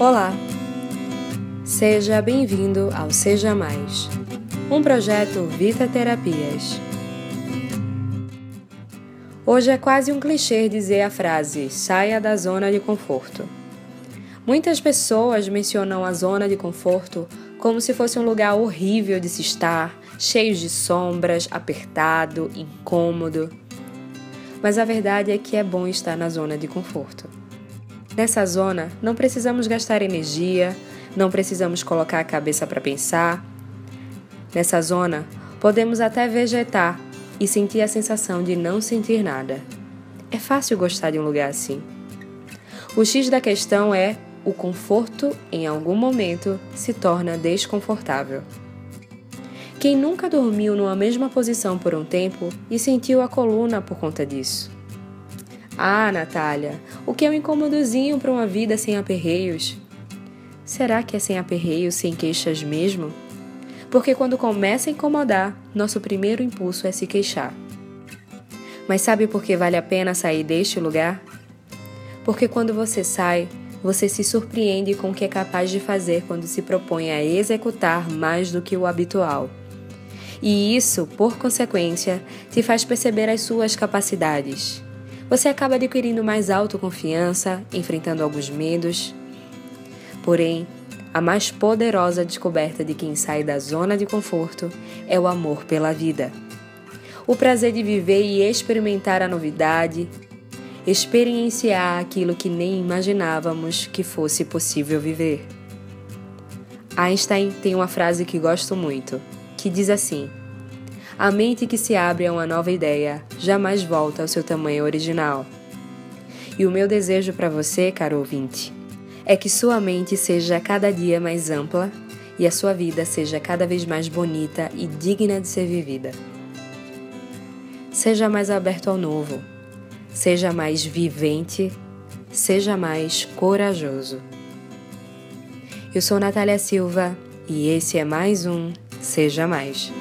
Olá! Seja bem-vindo ao Seja Mais, um projeto Vita Terapias. Hoje é quase um clichê dizer a frase saia da zona de conforto. Muitas pessoas mencionam a zona de conforto como se fosse um lugar horrível de se estar, cheio de sombras, apertado, incômodo. Mas a verdade é que é bom estar na zona de conforto. Nessa zona, não precisamos gastar energia, não precisamos colocar a cabeça para pensar. Nessa zona, podemos até vegetar e sentir a sensação de não sentir nada. É fácil gostar de um lugar assim. O X da questão é o conforto, em algum momento, se torna desconfortável. Quem nunca dormiu numa mesma posição por um tempo e sentiu a coluna por conta disso? Ah, Natália, o que é um incômodozinho para uma vida sem aperreios? Será que é sem aperreios, sem queixas mesmo? Porque quando começa a incomodar, nosso primeiro impulso é se queixar. Mas sabe por que vale a pena sair deste lugar? Porque quando você sai, você se surpreende com o que é capaz de fazer quando se propõe a executar mais do que o habitual. E isso, por consequência, te faz perceber as suas capacidades você acaba adquirindo mais autoconfiança, enfrentando alguns medos. Porém, a mais poderosa descoberta de quem sai da zona de conforto é o amor pela vida. O prazer de viver e experimentar a novidade, experienciar aquilo que nem imaginávamos que fosse possível viver. Einstein tem uma frase que gosto muito, que diz assim: a mente que se abre a uma nova ideia jamais volta ao seu tamanho original. E o meu desejo para você, caro ouvinte, é que sua mente seja cada dia mais ampla e a sua vida seja cada vez mais bonita e digna de ser vivida. Seja mais aberto ao novo, seja mais vivente, seja mais corajoso. Eu sou Natália Silva e esse é mais um Seja Mais.